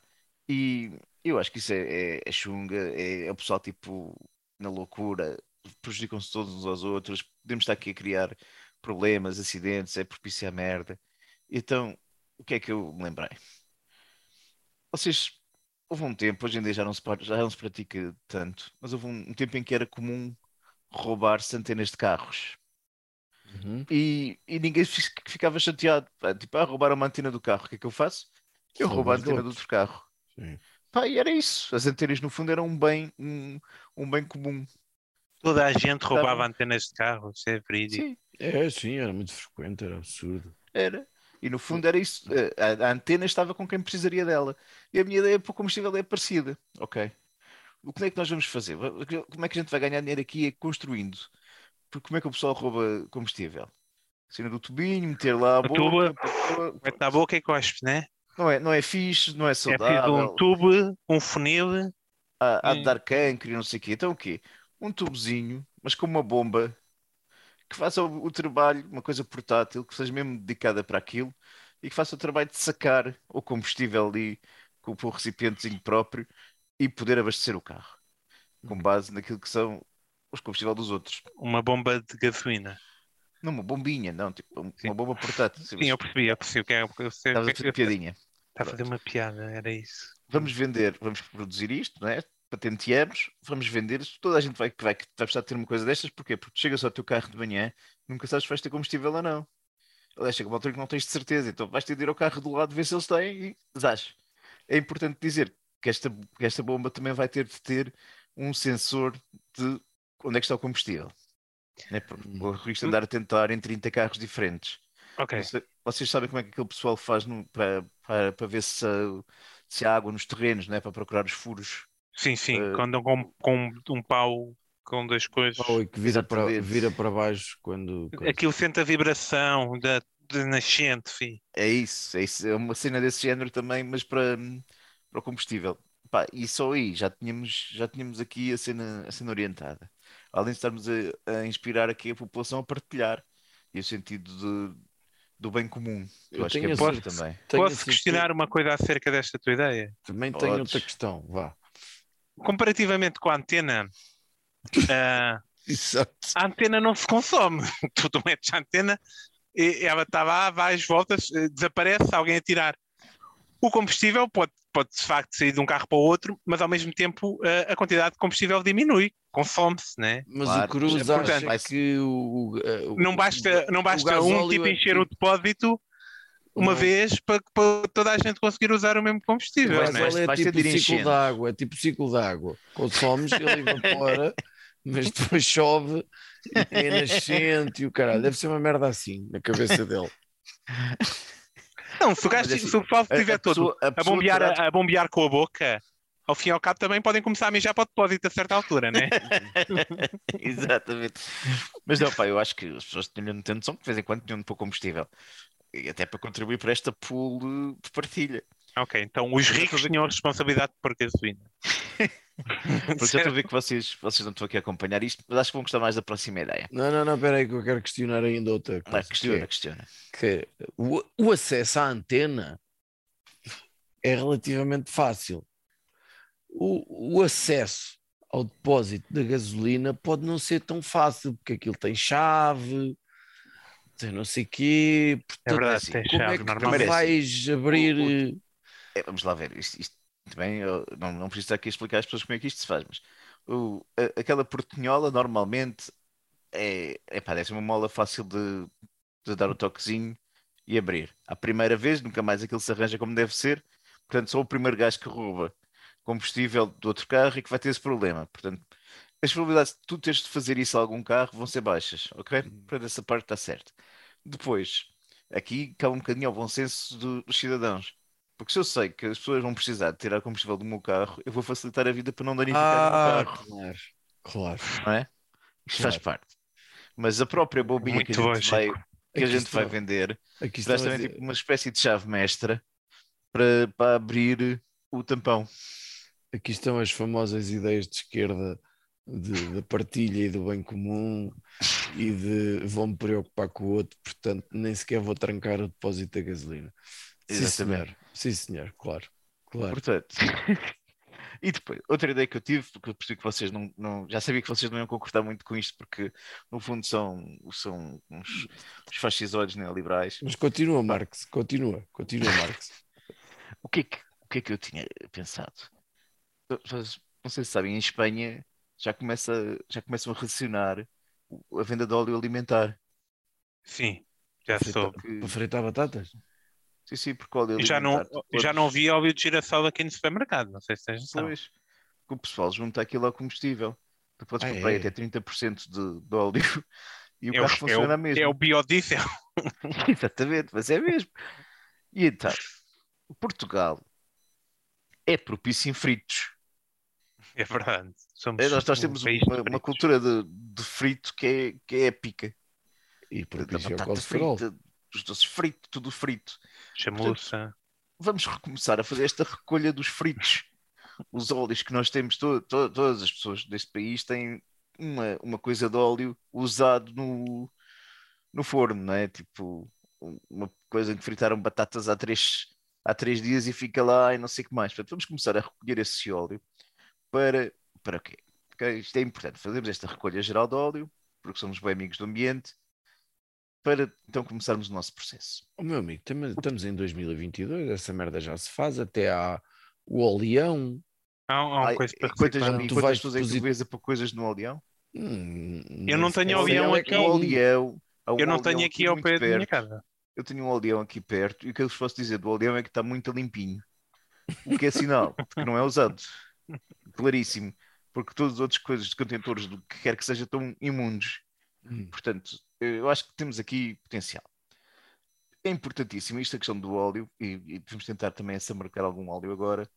e eu acho que isso é, é, é chunga, é, é o pessoal tipo na loucura, prejudicam-se todos uns aos outros, podemos estar aqui a criar problemas, acidentes, é propício à merda. Então, o que é que eu me lembrei? Vocês, houve um tempo, hoje em dia já não se, já não se pratica tanto, mas houve um, um tempo em que era comum roubar centenas de carros. Uhum. E, e ninguém fi- ficava chateado. Pá, Tipo, ah, roubaram uma antena do carro, o que é que eu faço? Eu roubo a antena do outro carro. Sim. Pá, e era isso. As antenas, no fundo, eram um bem, um, um bem comum. Toda a gente roubava antenas de carro, isso é verídico. Sim, É, sim, era muito frequente, era absurdo. era. E no fundo era isso. A, a antena estava com quem precisaria dela. E a minha ideia para o combustível é parecida. Ok. O que é que nós vamos fazer? Como é que a gente vai ganhar dinheiro aqui? É construindo. Porque como é que o pessoal rouba combustível? Cena do tubinho, meter lá a boca. tubo, pessoa- Vai estar a boca e cospe, né? Não é, não é fixe, não é É preciso saudável. um tubo, um funil. há, há de dar cancro e não sei o quê. Então o quê? Um tubozinho, mas com uma bomba que faça o, o trabalho, uma coisa portátil, que seja mesmo dedicada para aquilo e que faça o trabalho de sacar o combustível ali com, o recipientezinho próprio e poder abastecer o carro com base naquilo que são os combustíveis dos outros. Uma bomba de gasolina. Não uma bombinha, não, tipo um- Sim. uma bomba portátil. Sim, eu percebi, eu percebi o que é. Estavas o a é fazer piadinha. Está a fazer uma piada, era isso. Vamos vender, vamos produzir isto, não é? Patenteamos, vamos vender, toda a gente vai, vai, vai precisar de ter uma coisa destas, porquê? Porque chegas ao teu carro de manhã, nunca sabes se vais ter combustível ou não. Aliás, chega uma altura que não tens de certeza, então vais ter de ir ao carro do lado ver se eles têm e zás. É importante dizer que esta, que esta bomba também vai ter de ter um sensor de onde é que está o combustível. Né? Porque Hum. O risco de andar a tentar em 30 carros diferentes. Ok. Você- Vocês sabem como é que aquele pessoal faz no- para, para, para ver se, se há água nos terrenos, né? para procurar os furos? Sim, sim, Eh, quando andam com, com um pau com duas coisas. Oh, e que vira para, vira para baixo quando. quando- Aquilo sente a vibração da, da nascente, fi. É isso, é isso, é uma cena desse género também, mas para, para o combustível. Pá, e só aí já tínhamos, já tínhamos aqui a cena, a cena orientada. Além de estarmos a, a inspirar aqui a população a partilhar e o sentido de- do bem comum. Eu, Eu acho que é certeza- também. Posso questionar uma coisa acerca desta tua ideia? Também tenho Podes. outra questão, vá. Comparativamente com a antena, Exato. a antena não se consome. Tu, tu metes a antena e ela está lá, várias voltas, eh, desaparece, alguém a tirar. O combustível pode, pode de facto sair de um carro para o outro, mas ao mesmo tempo eh, a quantidade de combustível diminui, consome-se, né? Mas Claro, o Cruz acha portanto, vai- que o, o- Não basta, não basta um tipo é encher o depósito uma Não. vez para, para toda a gente conseguir usar o mesmo combustível, né? gasóleo é Vai ser tipo de ir ciclo de água, é tipo ciclo de água. Consomes, ele evapora, mas depois chove e a nascente e o caralho. Deve ser uma merda assim na cabeça dele. Não, se o, gajo, Mas assim, se o pessoal A- a estiver todo pessoa- a a bombear, terá a bombear com a boca, ao fim e ao cabo também podem começar a mijar para o depósito a certa altura, né? Exatamente. Mas não, pá, eu acho que as pessoas tinham de ter noção que de vez em quando tinham de pôr combustível. E até para contribuir para esta pool de- partilha. ok, então os ricos tinham a responsabilidade por gasolina. Porque já estou a ver que vocês, vocês não estão aqui a acompanhar isto, mas acho que vão gostar mais da próxima ideia. Não, não, não, espera aí que eu quero questionar ainda outra coisa. Vai, questiona, que questiona. é que o, o acesso à antena é relativamente fácil. O, o acesso ao depósito da gasolina pode não ser tão fácil, porque aquilo tem chave, não sei quê. É Portanto, verdade, assim, tem como é chave que tu normalmente. Primeiro é vais abrir. É, vamos lá ver. Isto, isto eu não, não preciso estar aqui a explicar às pessoas como é que isto se faz, mas o- a- aquela portinhola normalmente é, é pá, uma mola fácil de, de dar o toquezinho e abrir. À primeira vez, nunca mais aquilo se arranja como deve ser. Portanto, só o primeiro gajo que rouba combustível do outro carro e que vai ter esse problema. Portanto, as probabilidades de tu teres de fazer isso a algum carro vão ser baixas, ok? Portanto, essa parte está certa. Depois, aqui cabe um bocadinho ao bom senso do- dos cidadãos. Porque se eu sei que as pessoas vão precisar de tirar combustível do meu carro, eu vou facilitar a vida para não danificar o Ah, meu carro, claro, claro. não é? Isto faz parte. Mas a própria bobinha que a Muito gente vai, que a gente vai estão- vender Aqui será também dizer- tipo uma espécie de chave mestra para, para abrir o tampão. Aqui estão as famosas ideias de esquerda de- da partilha e do bem comum. e de vou-me preocupar com o outro, portanto nem sequer vou trancar o depósito da gasolina. Sim, Exatamente. senhor. Sim, senhor, claro. Claro. Portanto, e depois, outra ideia que eu tive, porque eu percebi que vocês não, não- já sabia que vocês não iam concordar muito com isto, porque no fundo são, são uns, uns fascisoides neoliberais. Mas continua, Marx, continua, continua, Marx. O que é que, o que, é que eu tinha pensado? Não sei se sabem, em Espanha já, começa, já começam a racionar o- a venda de óleo alimentar. Sim, já Frita- soube. Que- Para fritar batatas? sim, sim, porque o óleo E Já não, alimentar. já não vi óleo de girassol aqui no supermercado, não sei se tens noção. Pois, que o pessoal junta aquilo ao combustível. Tu podes Ah, comprar aí é? até 30% de, de óleo e o É o, carro é, funciona o, mesmo. é o biodiesel. Exatamente, mas é mesmo. E então, Portugal é propício em fritos. É verdade. Somos É, Nós, nós um temos país uma, uma cultura de, de frito que é, que é épica. E ao batata colesterol. frita, dos doces fritos, tudo frito. Chamuça. Vamos recomeçar a fazer esta recolha dos fritos. Os óleos que nós temos, to- to- todas as pessoas deste país têm uma, uma coisa de óleo usado no, no forno, não é? Tipo, uma coisa em que fritaram batatas há três, há três dias e fica lá e não sei o que mais. Portanto, vamos começar a recolher esse óleo para, para quê? Porque isto é importante. Fazemos esta recolha geral de óleo, porque somos bem amigos do ambiente, para então começarmos o nosso processo. Oh, meu amigo, tam- estamos em 2022, essa merda já se faz, até há o oleão. Há, há uma Ai, coisa para enquanto reciclar. Tu vais as pessoas é que deposit- tu vês a pôr coisas no oleão? Hum, Eu não nem tenho oleão aqui. é é oleão. um Eu não tenho aqui ao pé da minha casa. Eu tenho um oleão aqui perto e o que eu vos posso dizer do oleão é que está muito limpinho. O que é sinal de que não é usado. Claríssimo. Porque todas as outras coisas de contentores, do que quer que seja, estão imundos. Hum. Portanto, eu acho que temos aqui potencial. É importantíssimo isto, a questão do óleo, e, e vamos tentar também essa marcar algum óleo agora,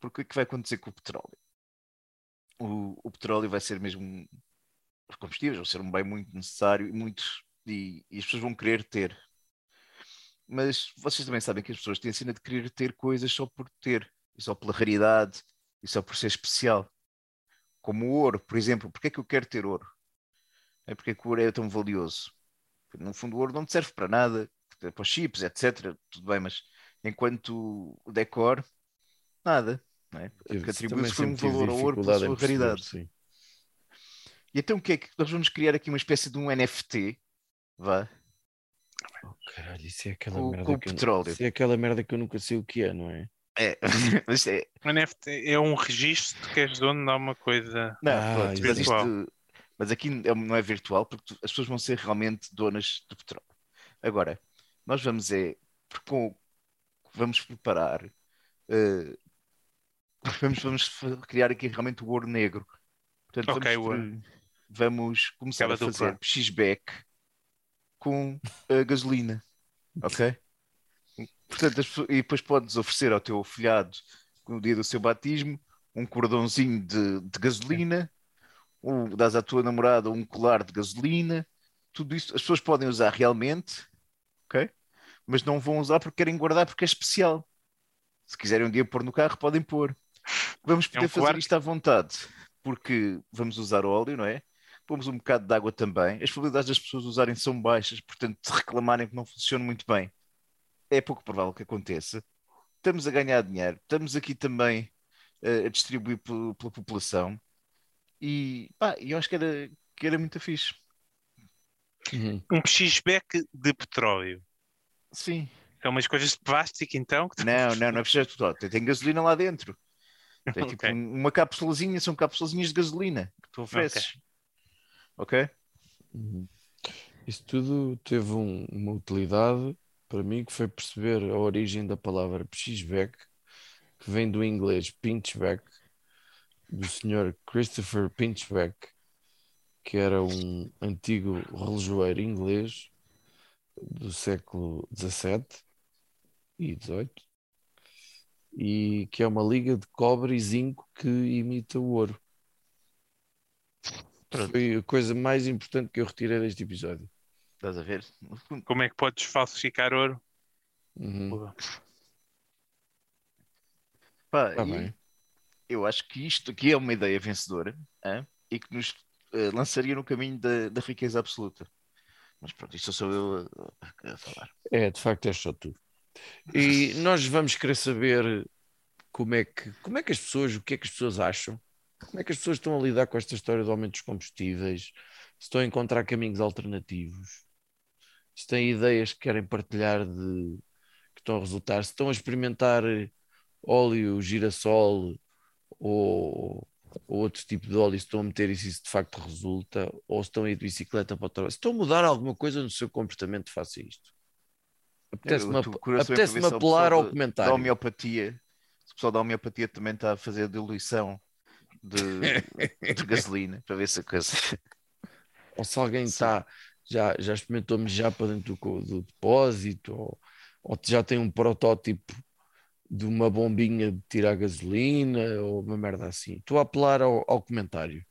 porque o que vai acontecer com o petróleo? O, o petróleo vai ser mesmo, os combustíveis vão ser um bem muito necessário e, muito, e, e as pessoas vão querer ter. Mas vocês também sabem que as pessoas têm a cena de querer ter coisas só por ter, e só pela raridade, e só por ser especial. Como o ouro, por exemplo. Porquê é que eu quero ter ouro? É porque é que o ouro é tão valioso. No fundo, o ouro não te serve para nada, para os chips, etc. Tudo bem, mas enquanto o decor, nada. Não é? Portanto, Eu que também atribui-se um valor ao ouro pela sua raridade. sim. E então o que é que nós vamos criar aqui uma espécie de um NFT, vá, Oh, caralho, isso é aquela Com- merda com o que eu, petróleo. isso é aquela merda que eu nunca sei o que é, não é? É, mas é, O NFT é um registro que és dono de alguma coisa. Não, Ah, pronto, mas, virtual. isto, mas aqui é- não é virtual porque tu- as pessoas vão ser realmente donas do petróleo. Agora, nós vamos é com- vamos preparar eh, vamos, vamos criar aqui realmente o ouro negro. Portanto, Ok, vamos, vamos começar Aquela a fazer dupla. X-back com a gasolina. Ok? Portanto, as e depois podes oferecer ao teu afilhado no dia do seu batismo um cordãozinho de, de gasolina, ou dás à tua namorada um colar de gasolina, tudo isso as pessoas podem usar realmente, ok? Mas não vão usar porque querem guardar porque é especial. Se quiserem um dia pôr no carro, podem pôr. Vamos poder um fazer colar- isto à vontade, porque vamos usar óleo, não é? Pomos um bocado de água também. As probabilidades das pessoas usarem são baixas, portanto, de reclamarem que não funciona muito bem, é pouco provável que aconteça. Estamos a ganhar dinheiro, estamos aqui também eh, a distribuir pe- pela população e pá, eu acho que era, que era muito fixe. Uhum. Um X-back de petróleo. Sim. São umas coisas de plástico, então? Não, não, não é preciso tudo. Tem, tem gasolina lá dentro. Tem tipo Ok. um- uma cápsulazinha, são cápsulazinhas de gasolina que tu ofereces. Ok? Uhum. Isso tudo teve um- uma utilidade para mim que foi perceber a origem da palavra pixback, que vem do inglês pinchback, do senhor Christopher Pinchback, que era um antigo relojoeiro inglês do século XVII e XVIII, e que é uma liga de cobre e zinco que imita o ouro. Foi a coisa mais importante que eu retirei deste episódio. Estás a ver? Como é que podes falsificar ouro? Uhum. pá, Tá e eu acho que isto aqui é uma ideia vencedora hã? e que nos eh, lançaria no caminho da, da riqueza absoluta. Mas pronto, isto sou eu a, a falar. É, de facto, é só tu. E nós vamos querer saber como é, que, como é que as pessoas, o que é que as pessoas acham, como é que as pessoas estão a lidar com esta história do aumento dos combustíveis, se estão a encontrar caminhos alternativos, se têm ideias que querem partilhar de que estão a resultar, se estão a experimentar óleo, girassol ou, ou outro tipo de óleo, se estão a meter isso, isso de facto resulta, ou se estão a ir de bicicleta para o trabalho, se estão a mudar alguma coisa no seu comportamento, faça isto. Apetece-me apetece apelar ao da- Da comentário. homeopatia, se o pessoal da homeopatia também está a fazer a diluição de, de gasolina, para ver se a coisa. ou se alguém está já, já experimentou mijar para dentro do, do depósito, ou, ou já tem um protótipo de uma bombinha de tirar gasolina, ou uma merda assim. Estou a apelar ao, ao comentário.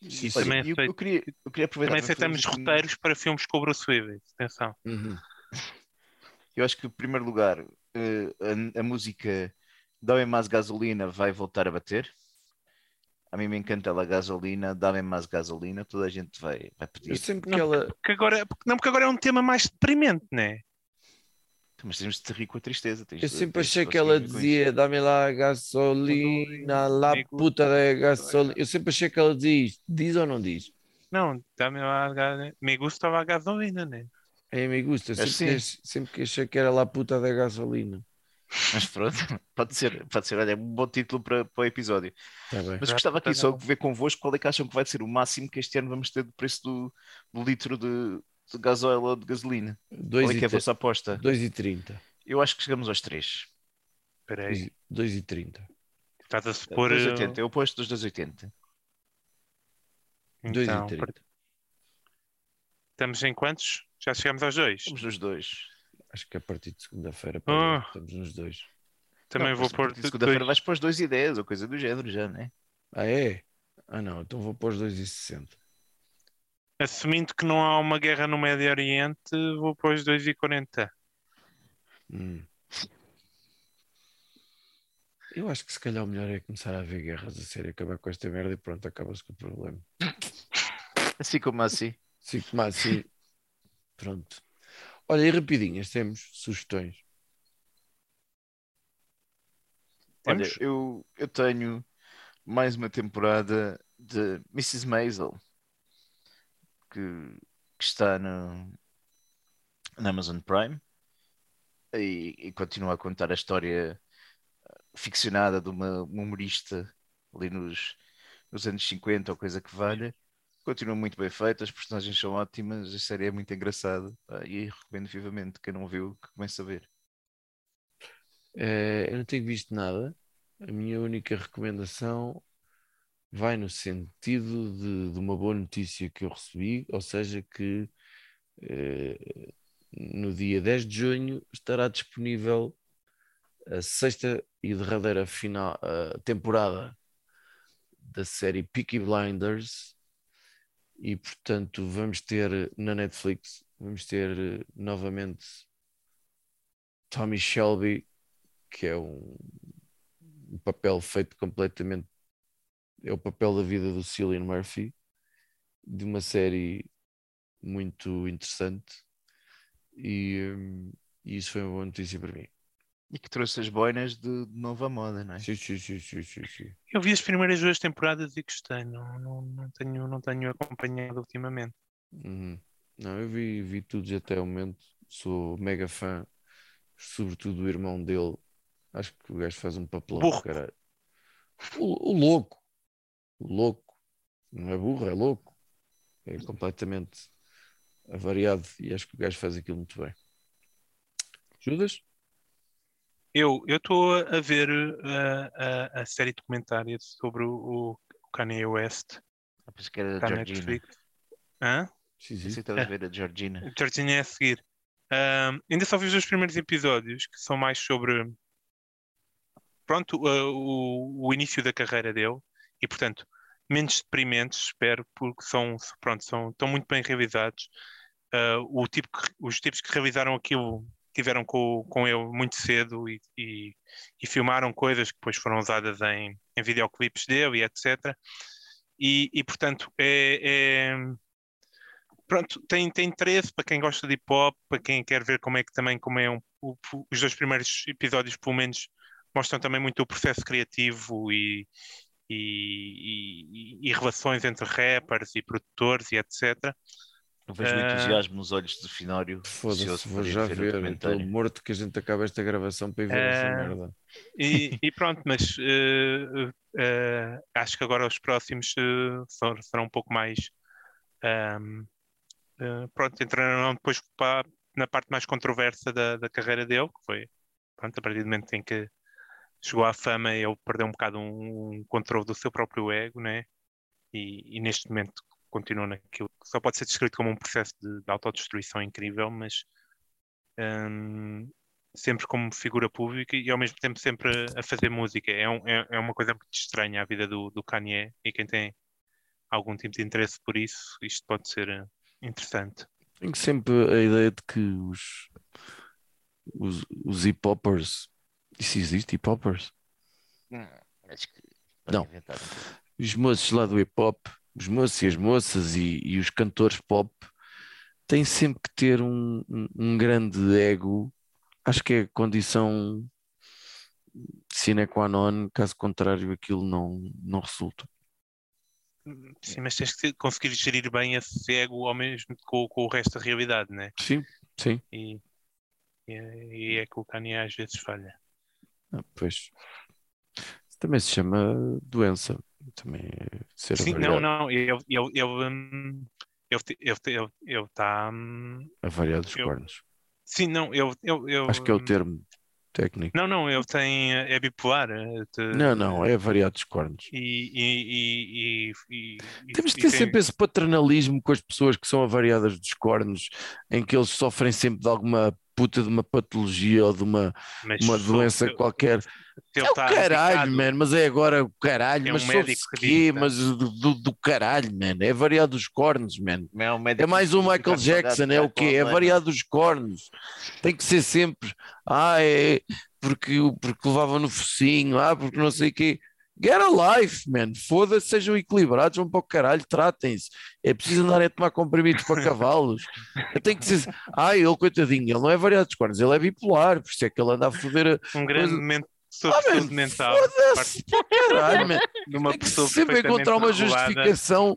Olha, também eu, aceito. eu queria, eu queria aproveitar Também aceitamos um- roteiros para filmes com o Bruce Willis. Atenção. Uhum. Eu acho que, em primeiro lugar, eh, a, a música Dá-me mais gasolina vai voltar a bater. A mim me encanta a gasolina, dá-me mais gasolina, toda a gente vai, vai Eu pedir. sempre Não, que ela. Porque agora, porque- não, porque agora é um tema mais deprimente, né? Mas temos de rir com a tristeza. tens Eu sempre achei que ela dizia dá-me lá gasolina, lá puta da gasolina. Eu sempre achei que ela dizia isto. Diz ou não diz? Não, dá-me lá. a ga- Me gusta a gasolina, né? É, me gusta. Sempre, Assim. que sempre que achei que era lá puta da gasolina. Mas pronto, pode ser, pode ser. Olha, é um bom título para, para o episódio. Tá bem. Mas gostava aqui está só de ver convosco qual é que acham que vai ser o máximo que este ano vamos ter de preço do, do litro de, de gasóleo ou de gasolina. Qual é que é a 2,30. vossa aposta? 2,30. Eu acho que chegamos aos 3. Espera aí. 2,30. Estás a supor. 2,80. Eu aposto dos 2,80. Então, 2,30. estamos em quantos? Já chegamos aos dois. Estamos nos dois. Acho que a partir de segunda-feira Ah. estamos nos dois. Também Não, vou pôr. partir de Segunda-feira vais para os 2,10 ou coisa do género já, né? Ah, é? Ah, não, então vou pôr os 2,60. Assumindo que não há uma guerra no Médio Oriente, vou pôr os 2,40. Hum. Eu acho que se calhar o melhor é começar a haver guerras a sério, acabar com esta merda e pronto, acaba-se com o problema. Assim como assim. Sim, mas assim, pronto. Olha, e rapidinhas, temos sugestões. Olha, Temos? eu, eu tenho mais uma temporada de Mrs. Maisel que, que está no, na Amazon Prime e, e continua a contar a história ficcionada de uma, uma humorista ali nos, nos anos 50 ou coisa que valha. Continua muito bem feita, as personagens são ótimas, a série é muito engraçada e recomendo vivamente quem não viu que comece a ver. Eh, eu não tenho visto nada. A minha única recomendação vai no sentido de, de uma boa notícia que eu recebi, ou seja, que eh, no dia 10 de junho estará disponível a sexta e derradeira final, a temporada da série Peaky Blinders e portanto vamos ter na Netflix vamos ter eh, novamente Tommy Shelby que é um, um papel feito completamente é o papel da vida do Cillian Murphy de uma série muito interessante. E, hum, e isso foi uma boa notícia para mim E que trouxe as boinas de, de nova moda, não é? sim, sim, sim, sim, sim, sim. Eu vi as primeiras duas temporadas e gostei. Não, não, não, tenho, não tenho acompanhado ultimamente. Uhum. não, eu vi, vi tudo até o momento sou mega fã sobretudo do irmão dele acho que o gajo faz um papelão Burro. caralho. O, o louco o louco não é burro, é louco é completamente avariado e acho que o gajo faz aquilo muito bem Judas? Eu estou a ver uh, a, a série documentária sobre o, o Kanye West Ah, pensei que era a da Georgina. Netflix. Hã? Sim, Pensei que sim. estavas a ver a Georgina. Georgina é a seguir. Ainda só vi os dois primeiros episódios, que são mais sobre pronto, uh, o, o início da carreira dele e, portanto, menos deprimentes, espero, porque são, pronto, são, estão muito bem realizados. Ah, o tipo que- os tipos que realizaram aquilo tiveram com, com ele muito cedo e, e, e filmaram coisas que depois foram usadas em, em videoclipes dele e etc. E, e, portanto, é, é- pronto, tem, tem interesse para quem gosta de hip hop, para quem quer ver como é que também como é um, o- os dois primeiros episódios, pelo menos, mostram também muito o processo criativo e, e, e- e relações entre rappers e produtores e etc. Eu vejo o Ah. entusiasmo nos olhos do Finório. Foda-se, vou para já o ver. Estou morto que a gente acabe esta gravação para ir ver essa É. merda. E, e pronto, mas eh, acho que agora os próximos eh, serão um pouco mais. eh, pronto, entrarão depois pa- na parte mais controversa da, da carreira dele, que foi pronto, a partir do momento em que chegou à fama, ele perdeu um bocado um, um controle do seu próprio ego, né? E, e neste momento continua naquilo que só pode ser descrito como um processo de, de autodestruição incrível, mas. ahm, sempre como figura pública e ao mesmo tempo sempre a fazer música. É, um- é, é uma coisa muito estranha a vida do, do Kanye e quem tem algum tipo de interesse por isso, isto pode ser eh, interessante. Tenho sempre a ideia de que os, os, os hip-hoppers, isso existe, hip-hoppers? Hum, acho que Não. Os moços lá do hip-hop, os moços e as moças e, e os cantores pop têm sempre que ter um, um, um grande ego. Acho que é condição sine qua non, caso contrário aquilo não, não resulta. Sim, mas tens que conseguir gerir bem esse ego ao mesmo com, com o resto da realidade, né? Sim, sim. E, e, é- e é que o Kanye às vezes falha. Ah, pois. Também se chama doença. Também é ser Sim, avariado, não, não, ele ele ele ele te- ele te- ele ele está avariado dos eu- cornos. sim, não, ele ele ele, Acho que é o hum, termo técnico. Não, não, ele tem é bipolar. eh, Não, não, é avariado dos cornos. E, e, e, Temos de ter sempre esse paternalismo com as pessoas que são avariadas dos cornos, em que eles sofrem sempre de alguma puta de uma patologia ou de uma, mas uma doença se- qualquer. ele É o caralho, man, mas é agora o caralho, É um mas médico que quê, mas do, do, do caralho, man, é variado dos cornos, man. É, um É mais um Michael Jackson, é o quê? É variado dos cornos. Tem que ser sempre, ah, é porque, porque levava no focinho, ah, porque não sei o quê. Get a life, man. Foda-se, sejam equilibrados, vão para o caralho, tratem-se. É preciso andar a tomar comprimidos para cavalos. Eu tenho que dizer, ah, ele, coitadinho, ele não é variado dos cornos, ele é bipolar, por isso é que ele anda a foder. a- um grande momento Ah, man, saúde mental foda-se, caralho, man. de uma Tem que pessoa sempre encontrar uma justificação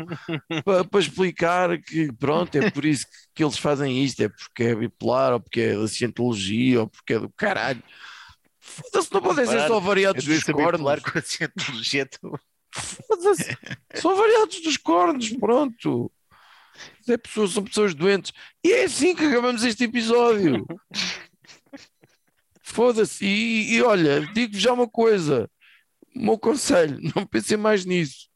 para, para explicar que pronto, é por isso que, que eles fazem isto, é porque é bipolar, ou porque é da cientologia, ou porque é do caralho. Foda-se, não podem ser só variados dos cornos. com a cientologia Foda-se, São variados dos cornos, pronto. É pessoas, são pessoas doentes. E é assim que acabamos este episódio. Foda-se. E, e olha, digo-vos já uma coisa: o meu conselho, não pensem mais nisso.